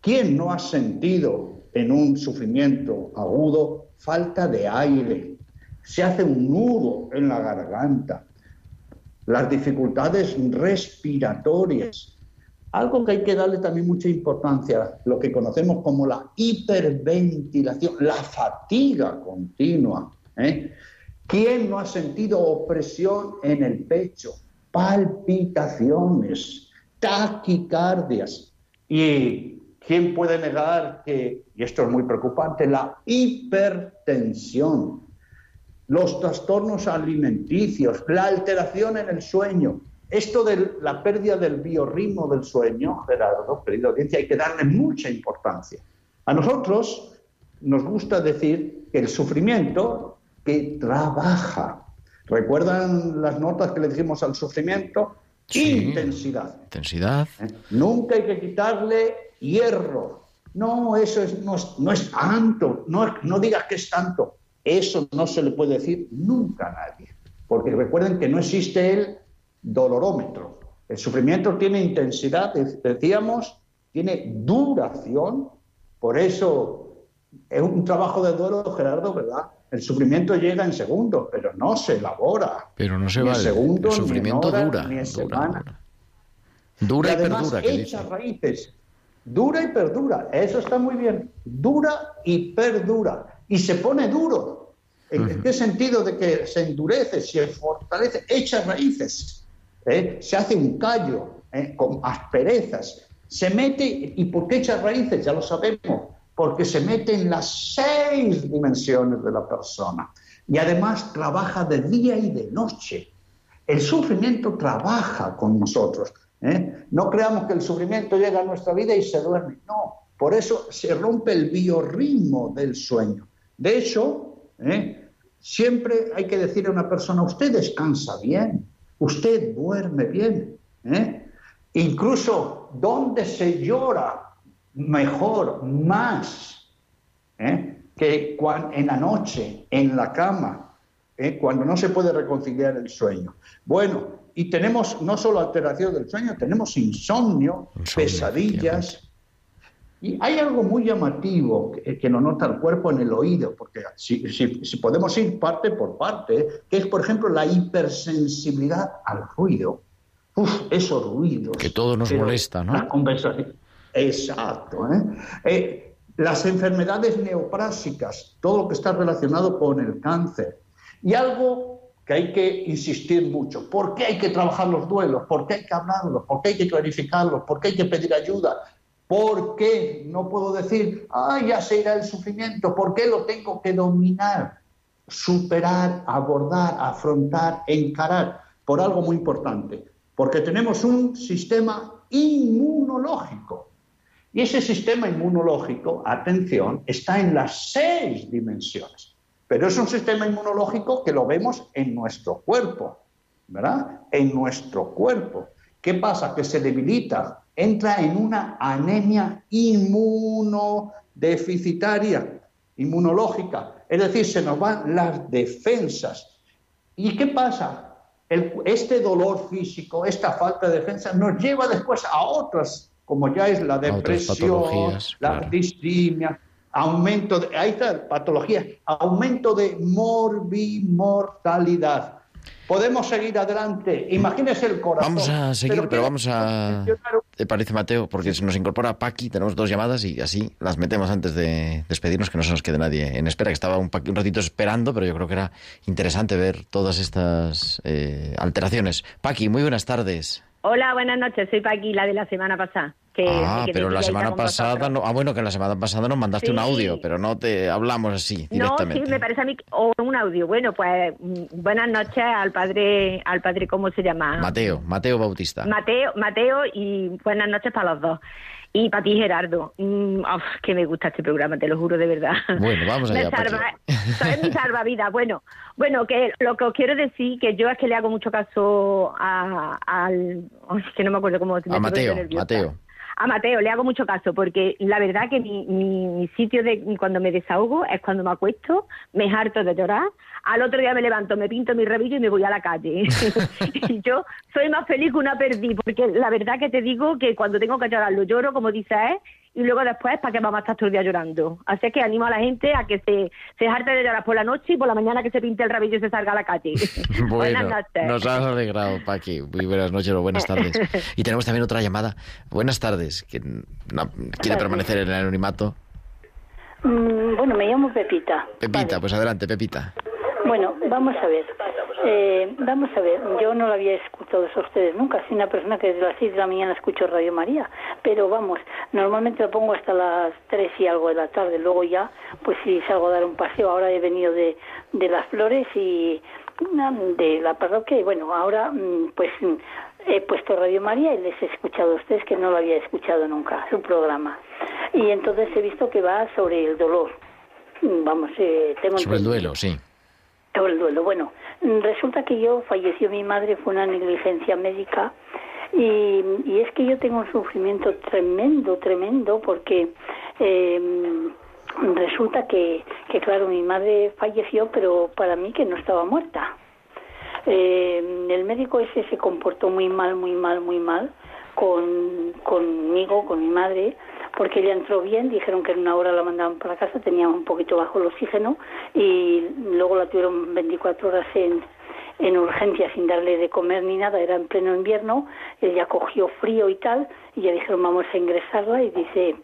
¿Quién no ha sentido en un sufrimiento agudo falta de aire? Se hace un nudo en la garganta. Las dificultades respiratorias. Algo que hay que darle también mucha importancia, lo que conocemos como la hiperventilación, la fatiga continua. ¿eh? ¿Quién no ha sentido opresión en el pecho, palpitaciones, taquicardias. ¿Y quién puede negar que, y esto es muy preocupante, la hipertensión, los trastornos alimenticios, la alteración en el sueño? Esto de la pérdida del biorritmo del sueño, Gerardo, querida audiencia, hay que darle mucha importancia. A nosotros nos gusta decir que el sufrimiento que trabaja. ¿Recuerdan las notas que le dijimos al sufrimiento? intensidad. Intensidad. ¿Eh? Nunca hay que quitarle hierro. No, eso es, no, es, tanto. No, no digas que es tanto. Eso no se le puede decir nunca a nadie. Porque recuerden que no existe el dolorómetro. El sufrimiento tiene intensidad, decíamos, tiene duración. Por eso es un trabajo de duelo, Gerardo, ¿verdad? El sufrimiento llega en segundos, pero no se elabora. Pero no se va. el sufrimiento dura, ni dura, Dura y, perdura. echa raíces. Dura y perdura. Eso está muy bien. Dura y perdura. Y se pone duro. ¿En qué sentido? De que se endurece, se fortalece, echa raíces. ¿eh? Se hace un callo ¿eh? con asperezas. Se mete. ¿Y por qué echa raíces? Ya lo sabemos porque se mete en las seis dimensiones de la persona y además trabaja de día y de noche. El sufrimiento trabaja con nosotros. ¿eh? No creamos que el sufrimiento llega a nuestra vida y se duerme. No, por eso se rompe el biorritmo del sueño. De hecho, ¿eh? siempre hay que decir a una persona, usted descansa bien, usted duerme bien. ¿eh? Incluso donde se llora mejor, más, ¿eh? que en la noche, en la cama, cuando no se puede reconciliar el sueño. Bueno, y tenemos no solo alteración del sueño, tenemos insomnio, pesadillas, Y hay algo muy llamativo que, que nos nota el cuerpo en el oído, porque si, si- si podemos ir parte por parte, que es, por ejemplo, la hipersensibilidad al ruido. Uf, esos ruidos. Que todo nos Pero molesta, ¿no? Las conversaciones. Exacto. ¿eh? Eh, las enfermedades neoplásicas, todo lo que está relacionado con el cáncer. Y algo que hay que insistir mucho. ¿Por qué hay que trabajar los duelos? ¿Por qué hay que hablarlos? ¿Por qué hay que clarificarlos? ¿Por qué hay que pedir ayuda? ¿Por qué no puedo decir, ah, ya se irá el sufrimiento? ¿Por qué lo tengo que dominar? Superar, abordar, afrontar, encarar, por algo muy importante. Porque tenemos un sistema inmunológico. Y ese sistema inmunológico, atención, está en las seis dimensiones. Pero es un sistema inmunológico que lo vemos en nuestro cuerpo, ¿verdad? En nuestro cuerpo. ¿Qué pasa? Que se debilita, entra en una anemia inmunodeficitaria, inmunológica. Es decir, se nos van las defensas. ¿Y qué pasa? El- este dolor físico, esta falta de defensa, nos lleva después a otras, como ya es la depresión, patologías, la claro. distimia, aumento de, ahí está, patología, aumento de morbimortalidad. Podemos seguir adelante. Imagínese el corazón. Vamos a seguir, pero, vamos a... ¿Te parece, Mateo? Porque se nos incorpora Paqui, tenemos dos llamadas y así las metemos antes de despedirnos, que no se nos quede nadie en espera, que estaba un ratito esperando, pero yo creo que era interesante ver todas estas eh, alteraciones. Paqui, muy buenas tardes. Hola, buenas noches. Soy Paqui, la de la semana pasada. Que, ah, que pero la semana pasada... No, ah, bueno, que la semana pasada nos mandaste un audio, pero no te hablamos así No, directamente. sí, me parece a mí, o un audio. Bueno, pues mm, buenas noches al padre, al padre, ¿cómo se llama? Mateo, Mateo Bautista. Mateo, Mateo y buenas noches para los dos. Y para ti, Gerardo. Mm, que me gusta este programa, te lo juro de verdad. Bueno, vamos allá, salva, es mi salvavidas. Bueno, bueno, que lo que os quiero decir que yo es que le hago mucho caso a- al, es que no me acuerdo cómo A Mateo. Mateo. A Mateo le hago mucho caso porque la verdad que mi, mi, mi sitio de cuando me desahogo es cuando me acuesto, me harto de llorar, al otro día me levanto, me pinto mi rebillo y me voy a la calle. y yo soy más feliz que una perdí porque la verdad que te digo que cuando tengo que llorar lo lloro, como dice él, y luego después, ¿para qué vamos a estar todo el día llorando? Así que animo a la gente a que se, se harte de llorar por la noche y por la mañana que se pinte el rabillo y se salga a la calle. Buenas Bueno, noches. nos has alegrado, Paqui. Muy buenas noches o buenas tardes. Y tenemos también otra llamada. Buenas tardes. Que no- quiere permanecer en el anonimato. Mm, bueno, me llamo Pepita. Pepita, Vale. pues adelante, Pepita. Bueno, vamos a ver. Eh, vamos a ver, yo no lo había escuchado eso a ustedes nunca. Soy una persona que desde las 6 de la mañana escucho Radio María. Pero vamos, normalmente lo pongo hasta las 3 y algo de la tarde. Luego ya, pues si salgo a dar un paseo. Ahora he venido de, de Las Flores y de la parroquia. Y bueno, ahora mm, pues he puesto Radio María y les he escuchado a ustedes que no lo había escuchado nunca, su programa. Y entonces he visto que va sobre el dolor. Mm, Vamos, eh, tengo Sobre el duelo, sí. Duelo. Bueno, mm, resulta que yo falleció mi madre, fue una negligencia médica y, y es que yo tengo un sufrimiento tremendo, tremendo, porque eh, resulta que, que, claro, mi madre falleció, pero para mí que no estaba muerta. Eh, el médico ese se comportó muy mal, muy mal, muy mal con, conmigo, con mi madre, porque ella entró bien, dijeron que en una hora la mandaban para casa, tenía un poquito bajo el oxígeno y luego la tuvieron 24 horas en, en urgencia sin darle de comer ni nada, era en pleno invierno, ella cogió frío y tal, y ya dijeron vamos a ingresarla y dice,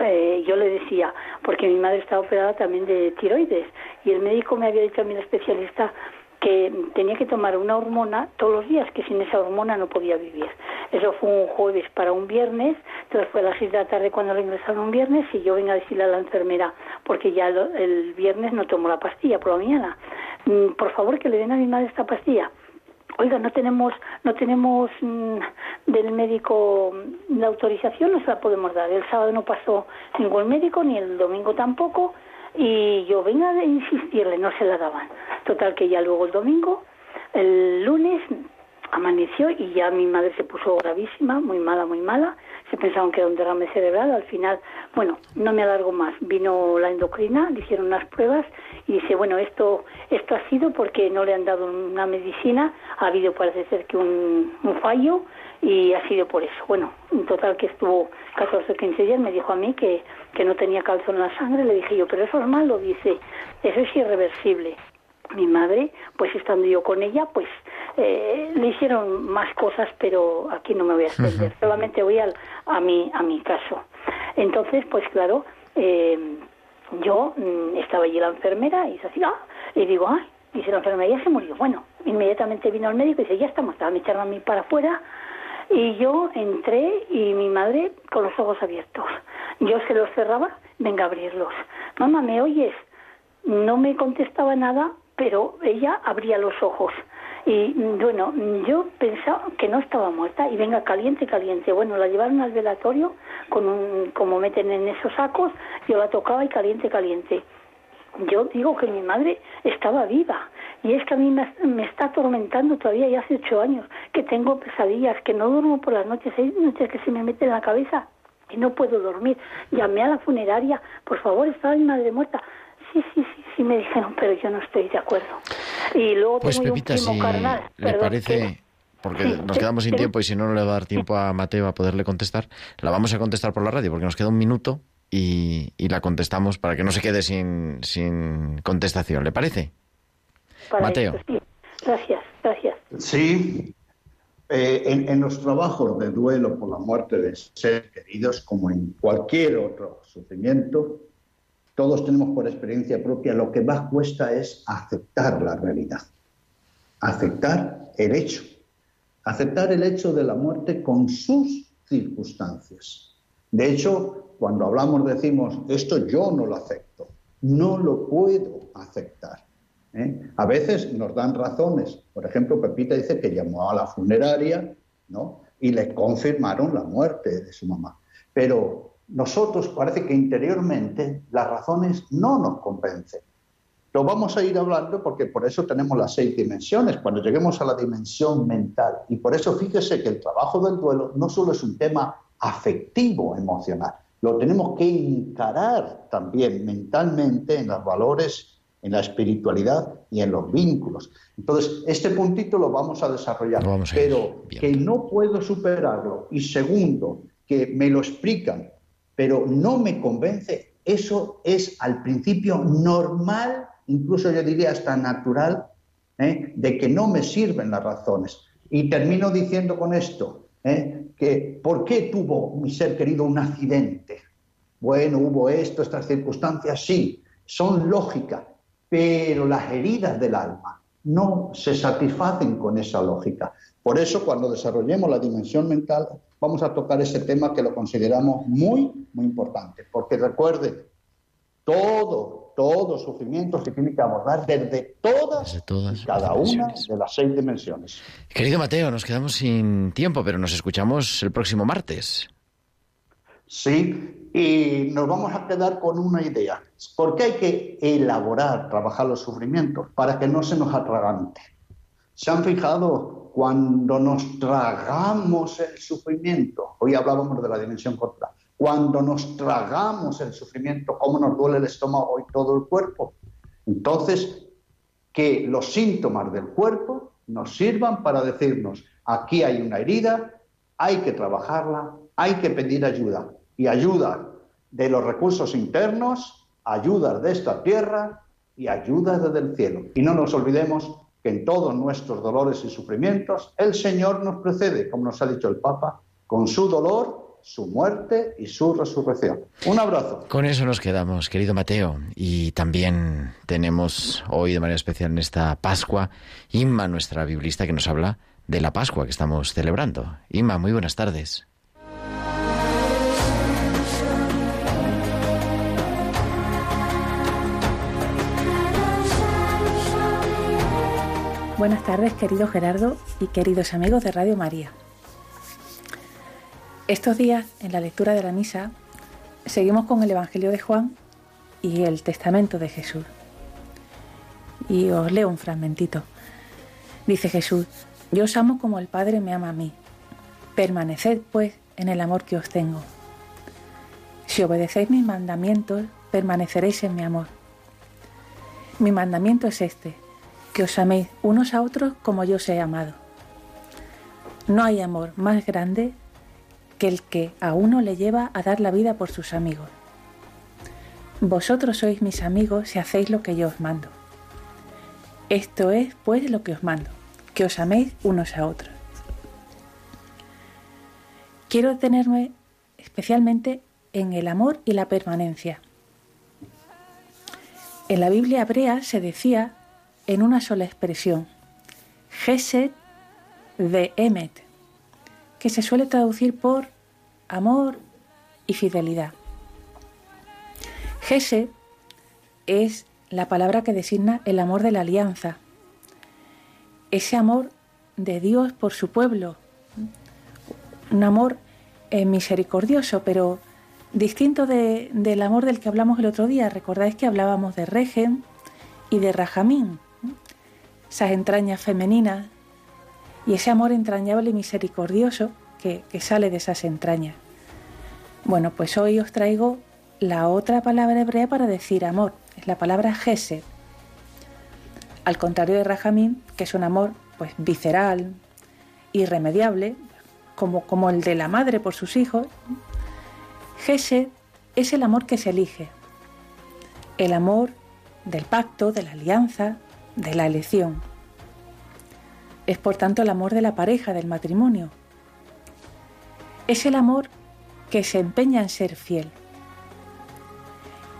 eh, yo le decía, porque mi madre estaba operada también de tiroides, y el médico me había dicho a mí, el especialista, que tenía que tomar una hormona todos los días, que sin esa hormona no podía vivir. Eso fue un jueves para un viernes, entonces fue a las seis de la tarde cuando la ingresaron un viernes y yo vengo a decirle a la enfermera, porque ya lo- el viernes no tomo la pastilla por la mañana, "Mm, por favor que le den a mi madre esta pastilla. Oiga, no tenemos, no tenemos mm, del médico mm, la autorización, no se la podemos dar. El sábado no pasó ningún médico, ni el domingo tampoco, y yo venga a insistirle, no se la daban. Total que ya luego el domingo, el lunes amaneció y ya mi madre se puso gravísima, muy mala, muy mala. Se pensaban que era un derrame cerebral. Al final, bueno, no me alargo más. Vino la endocrina, le hicieron unas pruebas y dice, bueno, esto, esto ha sido porque no le han dado una medicina. Ha habido, parece ser que un, un fallo y ha sido por eso. Bueno, en total que estuvo 14 o 15 días, me dijo a mí que, que no tenía calzón en la sangre, le dije yo, pero eso es malo, dice, eso es irreversible. Mi madre, pues estando yo con ella, pues eh, le hicieron más cosas, pero aquí no me voy a extender, solamente voy al, a, mi, a mi caso. Entonces, pues claro, eh, yo mm, estaba allí la enfermera y se así, ah, y digo, ay, dice la enfermera, ya se murió. Bueno, inmediatamente vino el médico y dice, ya está muerta, me echaron a mí para afuera y yo entré y mi madre con los ojos abiertos. Yo se los cerraba, venga a abrirlos. Mamá, ¿me oyes? No me contestaba nada, pero ella abría los ojos. Y bueno, yo pensaba que no estaba muerta y venga caliente, caliente. Bueno, la llevaron al velatorio con un, como meten en esos sacos, yo la tocaba y caliente, caliente. Yo digo que mi madre estaba viva y es que a mí me, está atormentando todavía ya hace ocho años, que tengo pesadillas, que no duermo por las noches, hay noches que se me mete en la cabeza y no puedo dormir. Llamé a la funeraria, por favor, estaba mi madre muerta. Sí, sí, sí, sí, me dijeron, pero yo no estoy de acuerdo. Y luego pues tengo Pepita, un primo si carnal. le perdón, parece, porque Sí, nos quedamos sin sí. tiempo y si no, no le va a dar tiempo a Mateo a poderle contestar, la vamos a contestar por la radio porque nos queda un minuto y, y la contestamos para que no se quede sin, sin contestación. ¿Le parece? para Mateo. esto, sí. Gracias, gracias. Sí, eh, en, en los trabajos de duelo por la muerte de seres queridos, como en cualquier otro sufrimiento, todos tenemos por experiencia propia lo que más cuesta es aceptar la realidad, aceptar el hecho, aceptar el hecho de la muerte con sus circunstancias. De hecho, cuando hablamos decimos, esto yo no lo acepto, no lo puedo aceptar. ¿Eh? A veces nos dan razones. Por ejemplo, Pepita dice que llamó a la funeraria ¿no? y le confirmaron la muerte de su mamá. Pero nosotros parece que interiormente las razones no nos convencen. Lo vamos a ir hablando porque por eso tenemos las seis dimensiones, cuando lleguemos a la dimensión mental. Y por eso fíjese que el trabajo del duelo no solo es un tema afectivo, emocional, lo tenemos que encarar también mentalmente en los valores, en la espiritualidad y en los vínculos. Entonces, este puntito lo vamos a desarrollar, vamos a pero que no puedo superarlo. Y segundo, que me lo explican, pero no me convence, eso es al principio normal, incluso yo diría hasta natural, ¿eh? de que no me sirven las razones. Y termino diciendo con esto, ¿eh? que ¿por qué tuvo mi ser querido un accidente? Bueno, hubo esto, estas circunstancias, sí, son lógicas, pero las heridas del alma no se satisfacen con esa lógica. Por eso, cuando desarrollemos la dimensión mental, vamos a tocar ese tema que lo consideramos muy, muy importante. Porque recuerde, todo, todo sufrimiento se tiene que abordar desde todas, Desde todas y cada una de las seis dimensiones. Querido Mateo, nos quedamos sin tiempo, pero nos escuchamos el próximo martes. Sí, y nos vamos a quedar con una idea. Porque hay que elaborar, trabajar los sufrimientos para que no se nos atragante. ¿Se han fijado cuando nos tragamos el sufrimiento? Hoy hablábamos de la dimensión corporal. Cuando nos tragamos el sufrimiento, cómo nos duele el estómago y todo el cuerpo. Entonces, que los síntomas del cuerpo nos sirvan para decirnos, aquí hay una herida, hay que trabajarla, hay que pedir ayuda. Y ayuda de los recursos internos, ayuda de esta tierra y ayuda desde el cielo. Y no nos olvidemos que en todos nuestros dolores y sufrimientos el Señor nos precede, como nos ha dicho el Papa, con su dolor, su muerte y su resurrección. Un abrazo. Con eso nos quedamos, querido Mateo. Y también tenemos hoy de manera especial en esta Pascua Inma, nuestra biblista, que nos habla de la Pascua que estamos celebrando. Inma, muy buenas tardes. Buenas tardes, querido Gerardo y queridos amigos de Radio María. Estos días, en la lectura de la misa, seguimos con el Evangelio de Juan y el Testamento de Jesús. Y os leo un fragmentito. Dice Jesús, yo os amo como el Padre me ama a mí. Permaneced, pues, en el amor que os tengo. Si obedecéis mis mandamientos, permaneceréis en mi amor. Mi mandamiento es este, que os améis unos a otros como yo os he amado. No hay amor más grande que el que a uno le lleva a dar la vida por sus amigos. Vosotros sois mis amigos si hacéis lo que yo os mando. Esto es, pues, lo que os mando, que os améis unos a otros. Quiero detenerme especialmente en el amor y la permanencia. En la Biblia hebrea se decía en una sola expresión, Gesed de Emet, que se suele traducir por amor y fidelidad. Gesed es la palabra que designa el amor de la alianza, ese amor de Dios por su pueblo, un amor eh, misericordioso, pero distinto del amor del que hablamos el otro día. Recordáis que hablábamos de Regen y de Rajamín, esas entrañas femeninas y ese amor entrañable y misericordioso que, que sale de esas entrañas. Bueno, pues hoy os traigo la otra palabra hebrea para decir amor, es la palabra gesed. Al contrario de Rajamín, que es un amor pues visceral, irremediable, como, como el de la madre por sus hijos, gesed es el amor que se elige, el amor del pacto, de la alianza, de la elección. Es por tanto el amor de la pareja, del matrimonio. Es el amor que se empeña en ser fiel.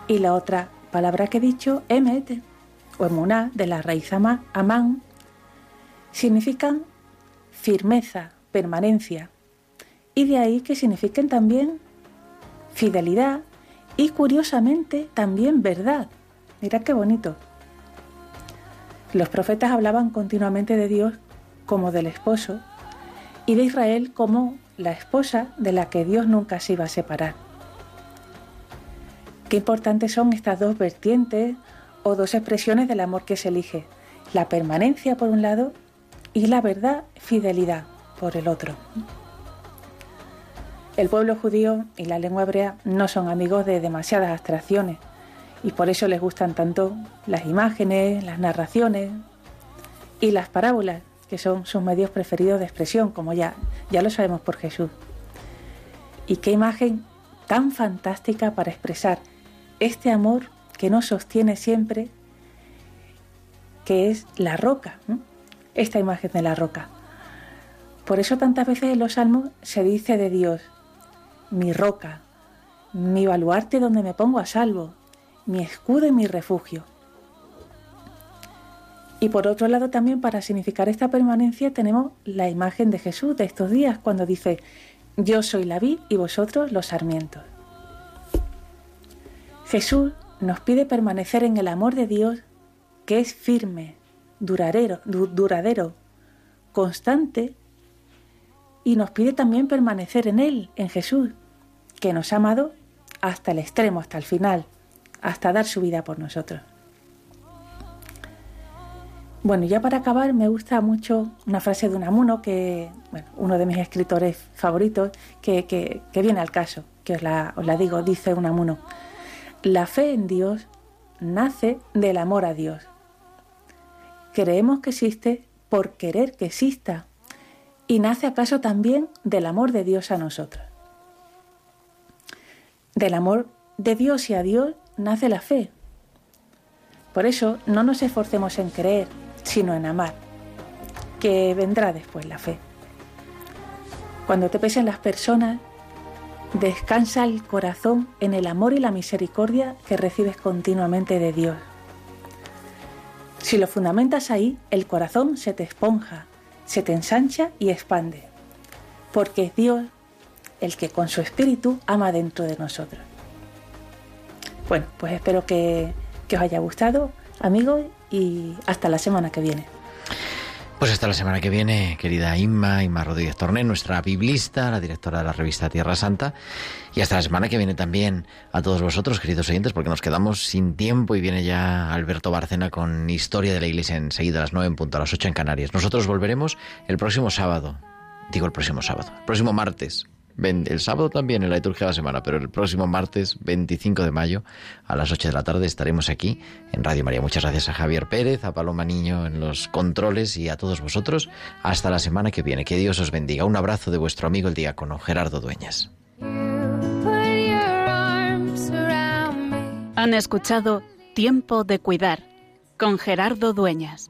Y la otra palabra que he dicho, emet o emuná, de la raíz amán, significan firmeza, permanencia. Y de ahí que signifiquen también fidelidad y curiosamente también verdad. Mira qué bonito. Los profetas hablaban continuamente de Dios como del esposo y de Israel como la esposa de la que Dios nunca se iba a separar. Qué importantes son estas dos vertientes o dos expresiones del amor que se elige, la permanencia por un lado y la verdad, fidelidad por el otro. El pueblo judío y la lengua hebrea no son amigos de demasiadas abstracciones y por eso les gustan tanto las imágenes, las narraciones y las parábolas, que son sus medios preferidos de expresión, como ya, ya lo sabemos por Jesús. Y qué imagen tan fantástica para expresar este amor que nos sostiene siempre, que es la roca, esta imagen de la roca. Por eso tantas veces en los salmos se dice de Dios, mi roca, mi baluarte donde me pongo a salvo, mi escudo y mi refugio. Y por otro lado también para significar esta permanencia tenemos la imagen de Jesús de estos días cuando dice, yo soy la vid y vosotros los sarmientos. Jesús nos pide permanecer en el amor de Dios que es firme, duradero, duradero, constante, y nos pide también permanecer en Él, en Jesús, que nos ha amado hasta el extremo, hasta el final, hasta dar su vida por nosotros. Bueno, ya para acabar me gusta mucho una frase de Unamuno, que, bueno, uno de mis escritores favoritos, que, que, viene al caso, que os la, os la digo, dice Unamuno. La fe en Dios nace del amor a Dios. Creemos que existe por querer que exista y nace acaso también del amor de Dios a nosotros. Del amor de Dios y a Dios nace la fe. Por eso no nos esforcemos en creer, sino en amar, que vendrá después la fe. Cuando te pesen las personas, Descansa el corazón en el amor y la misericordia que recibes continuamente de Dios. Si lo fundamentas ahí, el corazón se te esponja, se te ensancha y expande, porque es Dios el que con su espíritu ama dentro de nosotros. Bueno, pues espero que, que os haya gustado, amigos, y hasta la semana que viene. Pues hasta la semana que viene, querida Inma, Inma Rodríguez Torné, nuestra biblista, la directora de la revista Tierra Santa. Y hasta la semana que viene también a todos vosotros, queridos oyentes, porque nos quedamos sin tiempo y viene ya Alberto Bárcena con Historia de la Iglesia enseguida a las nueve en punto, a las ocho en Canarias. Nosotros volveremos el próximo sábado, digo el próximo sábado, el próximo martes, El sábado también en la liturgia de la semana, pero el próximo martes 25 de mayo a las 8 de la tarde estaremos aquí en Radio María. Muchas gracias a Javier Pérez, a Paloma Niño en los controles y a todos vosotros. Hasta la semana que viene. Que Dios os bendiga. Un abrazo de vuestro amigo el diácono Gerardo Dueñas. Han escuchado Tiempo de Cuidar con Gerardo Dueñas.